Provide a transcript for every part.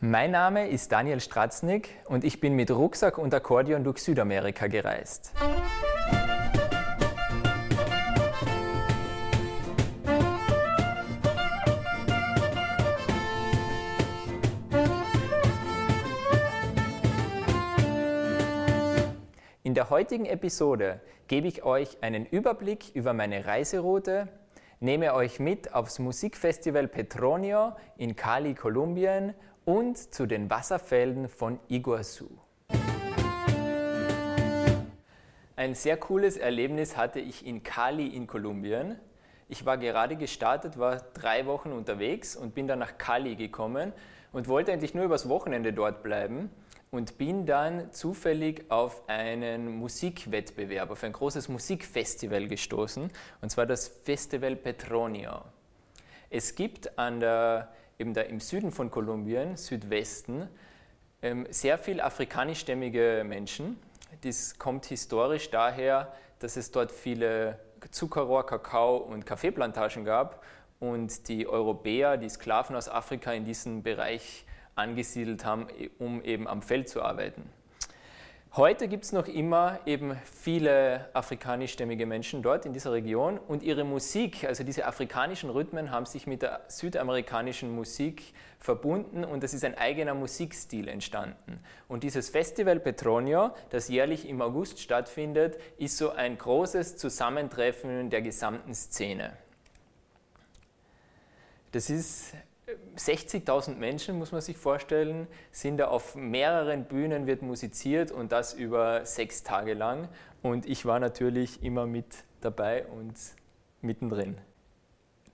Mein Name ist Daniel Stratznik und ich bin mit Rucksack und Akkordeon durch Südamerika gereist. In der heutigen Episode gebe ich euch einen Überblick über meine Reiseroute, nehme euch mit aufs Musikfestival Petronio in Cali, Kolumbien und zu den Wasserfelden von Iguazu. Ein sehr cooles Erlebnis hatte ich in Cali in Kolumbien. Ich war gerade gestartet, war drei Wochen unterwegs und bin dann nach Cali gekommen und wollte eigentlich nur übers Wochenende dort bleiben und bin dann zufällig auf einen Musikwettbewerb, auf ein großes Musikfestival gestoßen, und zwar das Festival Petronio. Es gibt an der eben da im Süden von Kolumbien, Südwesten, ähm, sehr viel afrikanischstämmige Menschen. Das kommt historisch daher, dass es dort viele Zuckerrohr, Kakao und Kaffeeplantagen gab und die Europäer, die Sklaven aus Afrika in diesem Bereich angesiedelt haben, um eben am Feld zu arbeiten. Heute gibt es noch immer eben viele afrikanischstämmige Menschen dort in dieser Region und ihre Musik, also diese afrikanischen Rhythmen, haben sich mit der südamerikanischen Musik verbunden und es ist ein eigener Musikstil entstanden. Und dieses Festival Petronio, das jährlich im August stattfindet, ist so ein großes Zusammentreffen der gesamten Szene. Das ist 60.000 Menschen, muss man sich vorstellen, sind da auf mehreren Bühnen, wird musiziert und das über sechs Tage lang. Und ich war natürlich immer mit dabei und mittendrin.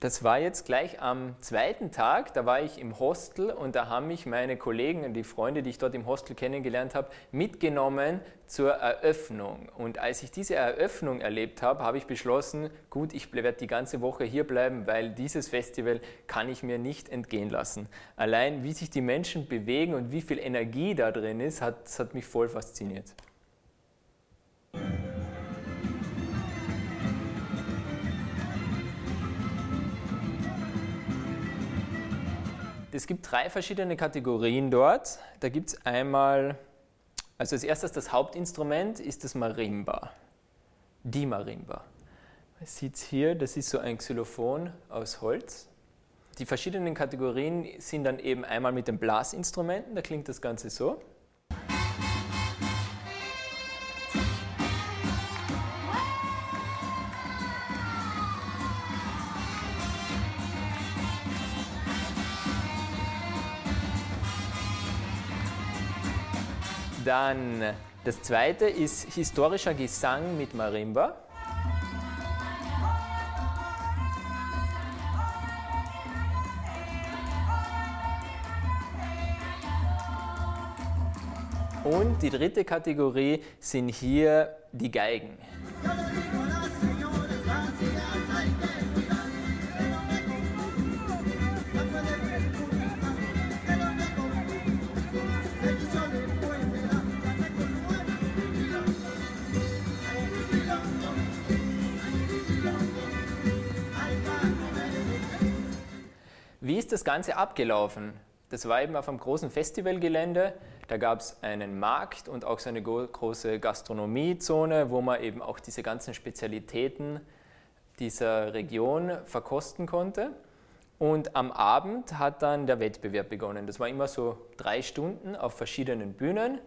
Das war jetzt gleich am zweiten Tag, da war ich im Hostel und da haben mich meine Kollegen und die Freunde, die ich dort im Hostel kennengelernt habe, mitgenommen zur Eröffnung. Und als ich diese Eröffnung erlebt habe, habe ich beschlossen, gut, ich werde die ganze Woche hier bleiben, weil dieses Festival kann ich mir nicht entgehen lassen. Allein wie sich die Menschen bewegen und wie viel Energie da drin ist, hat, hat mich voll fasziniert. Es gibt drei verschiedene Kategorien dort. Da gibt es einmal, also als erstes das Hauptinstrument ist das Marimba, die Marimba. Man sieht hier, das ist so ein Xylophon aus Holz. Die verschiedenen Kategorien sind dann eben einmal mit den Blasinstrumenten, da klingt das Ganze so. Dann das zweite ist historischer Gesang mit Marimba. Und die dritte Kategorie sind hier die Geigen. Ist das Ganze abgelaufen? Das war eben auf einem großen Festivalgelände. Da gab es einen Markt und auch so eine große Gastronomiezone, wo man eben auch diese ganzen Spezialitäten dieser Region verkosten konnte. Und am Abend hat dann der Wettbewerb begonnen. Das war immer so drei Stunden auf verschiedenen Bühnen.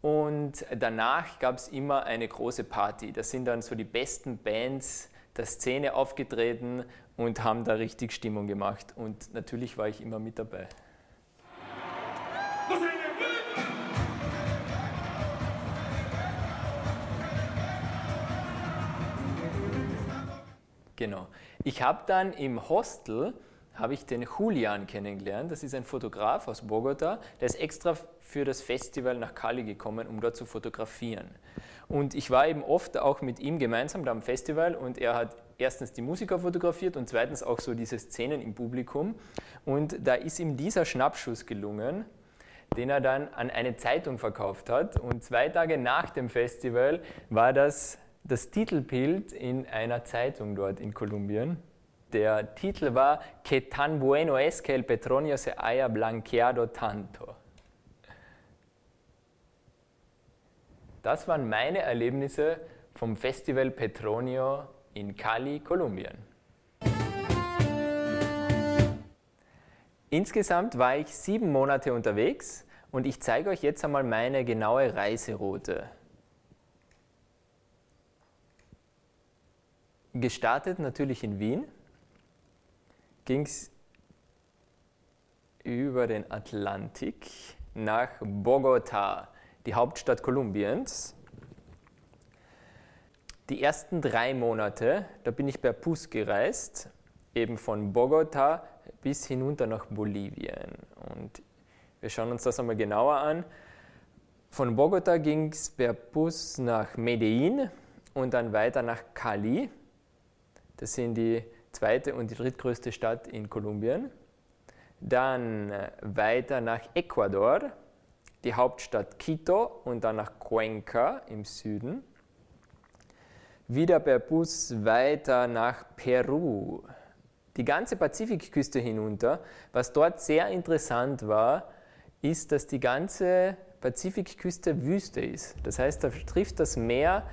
Und danach gab es immer eine große Party. Das sind dann so die besten Bands der Szene aufgetreten und haben da richtig Stimmung gemacht. Und natürlich war ich immer mit dabei. Genau. Ich habe dann im Hostel habe ich den Julian kennengelernt. Das ist ein Fotograf aus Bogota. Der ist extra für das Festival nach Cali gekommen, um dort zu fotografieren. Und ich war eben oft auch mit ihm gemeinsam da am Festival und er hat erstens die Musiker fotografiert und zweitens auch so diese Szenen im Publikum. Und da ist ihm dieser Schnappschuss gelungen, den er dann an eine Zeitung verkauft hat. Und zwei Tage nach dem Festival war das das Titelbild in einer Zeitung dort in Kolumbien der Titel war Que tan bueno es que el petronio se haya blanqueado tanto. Das waren meine Erlebnisse vom Festival Petronio in Cali, Kolumbien. Insgesamt war ich sieben Monate unterwegs und ich zeige euch jetzt einmal meine genaue Reiseroute. Gestartet natürlich in Wien, ging es über den Atlantik nach Bogota, die Hauptstadt Kolumbiens. Die ersten drei Monate, da bin ich per Bus gereist, eben von Bogota bis hinunter nach Bolivien. Und wir schauen uns das einmal genauer an. Von Bogota ging es per Bus nach Medellin und dann weiter nach Cali. Das sind die zweite und die drittgrößte Stadt in Kolumbien. Dann äh, weiter nach Ecuador, die Hauptstadt Quito und dann nach Cuenca im Süden. Wieder per Bus weiter nach Peru, die ganze Pazifikküste hinunter. Was dort sehr interessant war, ist, dass die ganze Pazifikküste Wüste ist. Das heißt, da trifft das Meer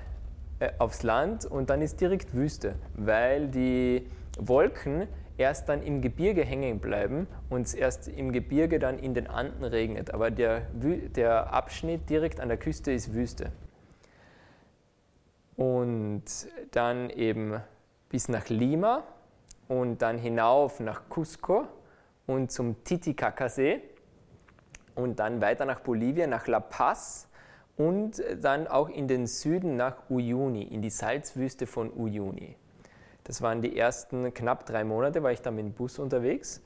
äh, aufs Land und dann ist direkt Wüste, weil die Wolken erst dann im Gebirge hängen bleiben und es erst im Gebirge dann in den Anden regnet. Aber der, der Abschnitt direkt an der Küste ist Wüste. Und dann eben bis nach Lima und dann hinauf nach Cusco und zum Titicacasee und dann weiter nach Bolivien, nach La Paz und dann auch in den Süden nach Uyuni, in die Salzwüste von Uyuni. Das waren die ersten knapp drei Monate, war ich da mit dem Bus unterwegs.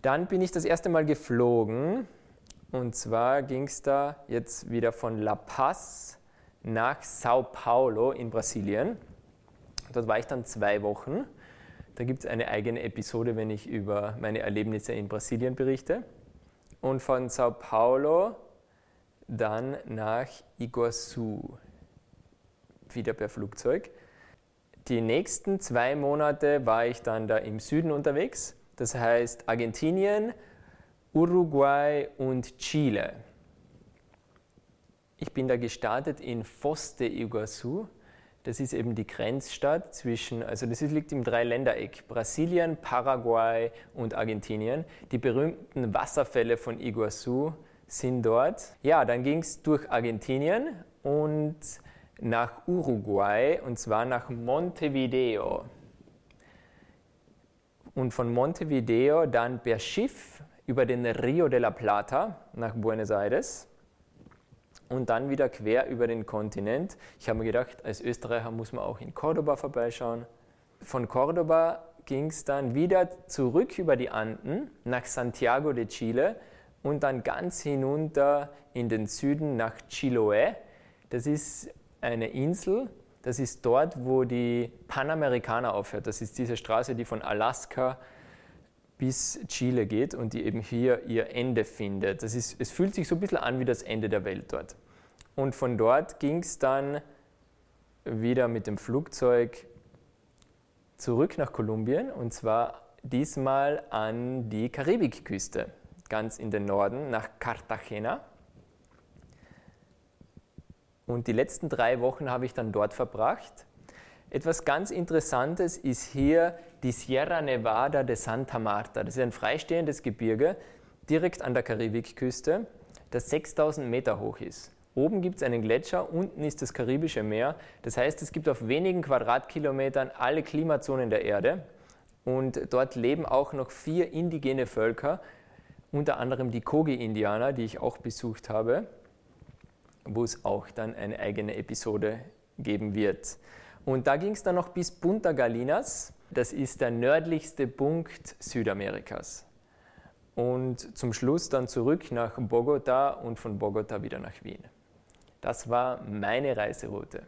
Dann bin ich das erste Mal geflogen und zwar ging es da jetzt wieder von La Paz nach Sao Paulo in Brasilien. Dort war ich dann zwei Wochen da gibt es eine eigene Episode, wenn ich über meine Erlebnisse in Brasilien berichte. Und von Sao Paulo dann nach Iguazu, wieder per Flugzeug. Die nächsten zwei Monate war ich dann da im Süden unterwegs, das heißt Argentinien, Uruguay und Chile. Ich bin da gestartet in Foz de Iguazu das ist eben die Grenzstadt zwischen, also das liegt im Dreiländereck, Brasilien, Paraguay und Argentinien. Die berühmten Wasserfälle von Iguazu sind dort. Ja, dann ging es durch Argentinien und nach Uruguay und zwar nach Montevideo. Und von Montevideo dann per Schiff über den Rio de la Plata nach Buenos Aires und dann wieder quer über den Kontinent. Ich habe mir gedacht, als Österreicher muss man auch in Cordoba vorbeischauen. Von Cordoba ging es dann wieder zurück über die Anden nach Santiago de Chile und dann ganz hinunter in den Süden nach Chiloé. Das ist eine Insel, das ist dort, wo die Panamerikaner aufhört. Das ist diese Straße, die von Alaska bis Chile geht und die eben hier ihr Ende findet. Das ist, es fühlt sich so ein bisschen an wie das Ende der Welt dort. Und von dort ging es dann wieder mit dem Flugzeug zurück nach Kolumbien und zwar diesmal an die Karibikküste, ganz in den Norden, nach Cartagena. Und die letzten drei Wochen habe ich dann dort verbracht. Etwas ganz Interessantes ist hier die Sierra Nevada de Santa Marta. Das ist ein freistehendes Gebirge direkt an der Karibikküste, das 6000 Meter hoch ist. Oben gibt es einen Gletscher, unten ist das Karibische Meer. Das heißt, es gibt auf wenigen Quadratkilometern alle Klimazonen der Erde. Und dort leben auch noch vier indigene Völker, unter anderem die Kogi-Indianer, die ich auch besucht habe, wo es auch dann eine eigene Episode geben wird. Und da ging es dann noch bis Punta Galinas. Das ist der nördlichste Punkt Südamerikas. Und zum Schluss dann zurück nach Bogota und von Bogota wieder nach Wien. Das war meine Reiseroute.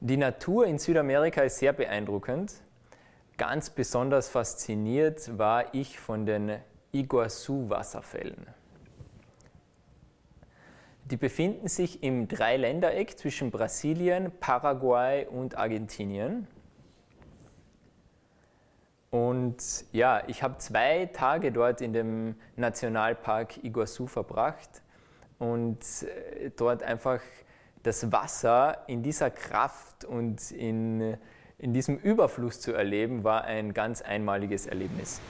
Die Natur in Südamerika ist sehr beeindruckend. Ganz besonders fasziniert war ich von den Iguazu-Wasserfällen. Die befinden sich im Dreiländereck zwischen Brasilien, Paraguay und Argentinien. Und ja, ich habe zwei Tage dort in dem Nationalpark Iguazu verbracht. und äh, dort einfach das Wasser in dieser Kraft und in, in diesem Überfluss zu erleben, war ein ganz einmaliges Erlebnis.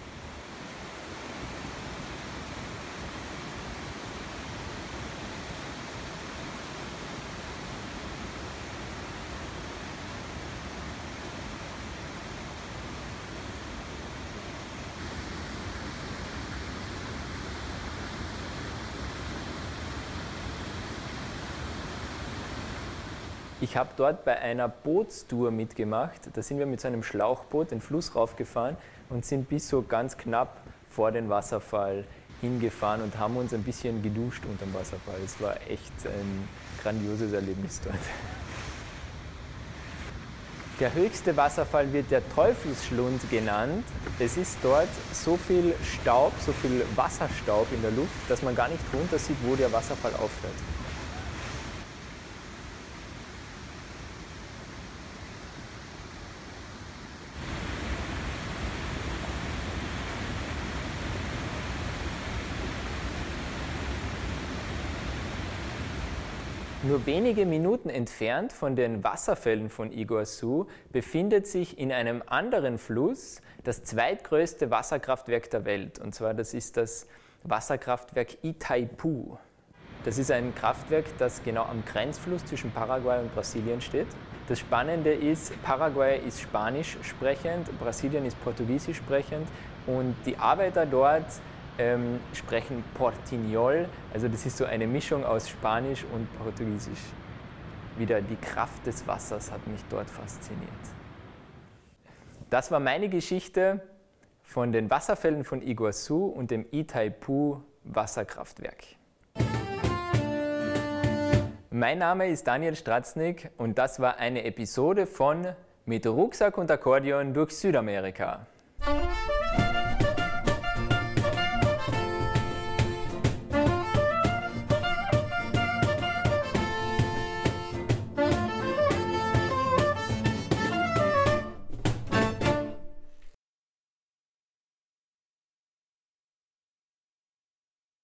Ich habe dort bei einer Bootstour mitgemacht. Da sind wir mit so einem Schlauchboot den Fluss raufgefahren und sind bis so ganz knapp vor den Wasserfall hingefahren und haben uns ein bisschen geduscht unter dem Wasserfall. Es war echt ein grandioses Erlebnis dort. Der höchste Wasserfall wird der Teufelsschlund genannt. Es ist dort so viel Staub, so viel Wasserstaub in der Luft, dass man gar nicht runter sieht, wo der Wasserfall aufhört. Nur wenige Minuten entfernt von den Wasserfällen von Iguazu befindet sich in einem anderen Fluss das zweitgrößte Wasserkraftwerk der Welt. Und zwar das ist das Wasserkraftwerk Itaipu. Das ist ein Kraftwerk, das genau am Grenzfluss zwischen Paraguay und Brasilien steht. Das Spannende ist, Paraguay ist spanisch sprechend, Brasilien ist portugiesisch sprechend und die Arbeiter dort ähm, sprechen Portignol, also das ist so eine Mischung aus Spanisch und Portugiesisch. Wieder die Kraft des Wassers hat mich dort fasziniert. Das war meine Geschichte von den Wasserfällen von Iguazu und dem Itaipu Wasserkraftwerk. Mein Name ist Daniel Stratznik und das war eine Episode von Mit Rucksack und Akkordeon durch Südamerika.